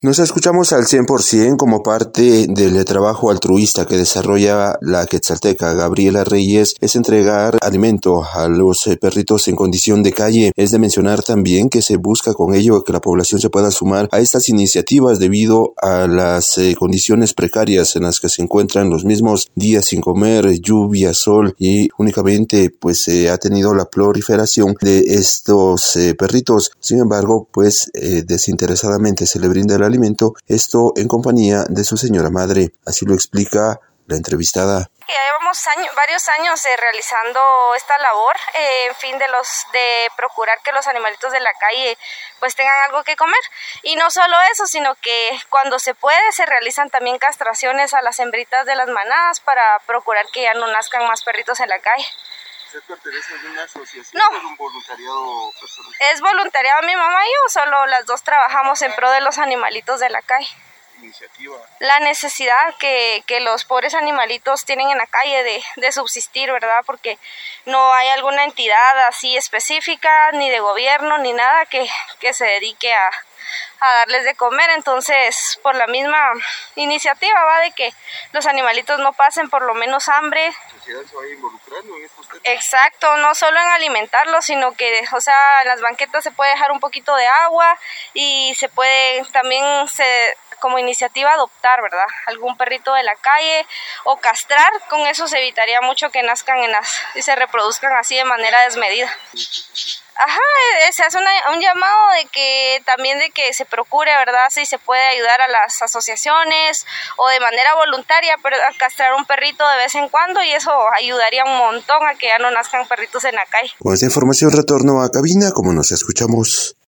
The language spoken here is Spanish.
Nos escuchamos al 100% como parte del trabajo altruista que desarrolla la quetzalteca Gabriela Reyes es entregar alimento a los eh, perritos en condición de calle. Es de mencionar también que se busca con ello que la población se pueda sumar a estas iniciativas debido a las eh, condiciones precarias en las que se encuentran los mismos días sin comer, lluvia, sol y únicamente pues se ha tenido la proliferación de estos eh, perritos. Sin embargo, pues desinteresadamente se le brinda la alimento, esto en compañía de su señora madre. Así lo explica la entrevistada. Ya llevamos varios años eh, realizando esta labor, eh, en fin, de los de procurar que los animalitos de la calle pues tengan algo que comer. Y no solo eso, sino que cuando se puede se realizan también castraciones a las hembritas de las manadas para procurar que ya no nazcan más perritos en la calle. ¿Usted pertenece a una asociación no. es un voluntariado personal? Es voluntariado mi mamá y yo, solo las dos trabajamos en pro de los animalitos de la calle. Iniciativa. La necesidad que, que los pobres animalitos tienen en la calle de, de subsistir, ¿verdad? Porque no hay alguna entidad así específica, ni de gobierno, ni nada que, que se dedique a, a darles de comer. Entonces, por la misma iniciativa va de que los animalitos no pasen por lo menos hambre. Exacto, no solo en alimentarlos, sino que, o sea, en las banquetas se puede dejar un poquito de agua y se puede también se como iniciativa adoptar, ¿verdad? Algún perrito de la calle o castrar, con eso se evitaría mucho que nazcan en las y se reproduzcan así de manera desmedida. Ajá, eh, se hace un llamado de que también de que se procure, ¿verdad? Si se puede ayudar a las asociaciones o de manera voluntaria a castrar un perrito de vez en cuando y eso ayudaría un montón a que ya no nazcan perritos en la calle. Con esta información retorno a cabina como nos escuchamos.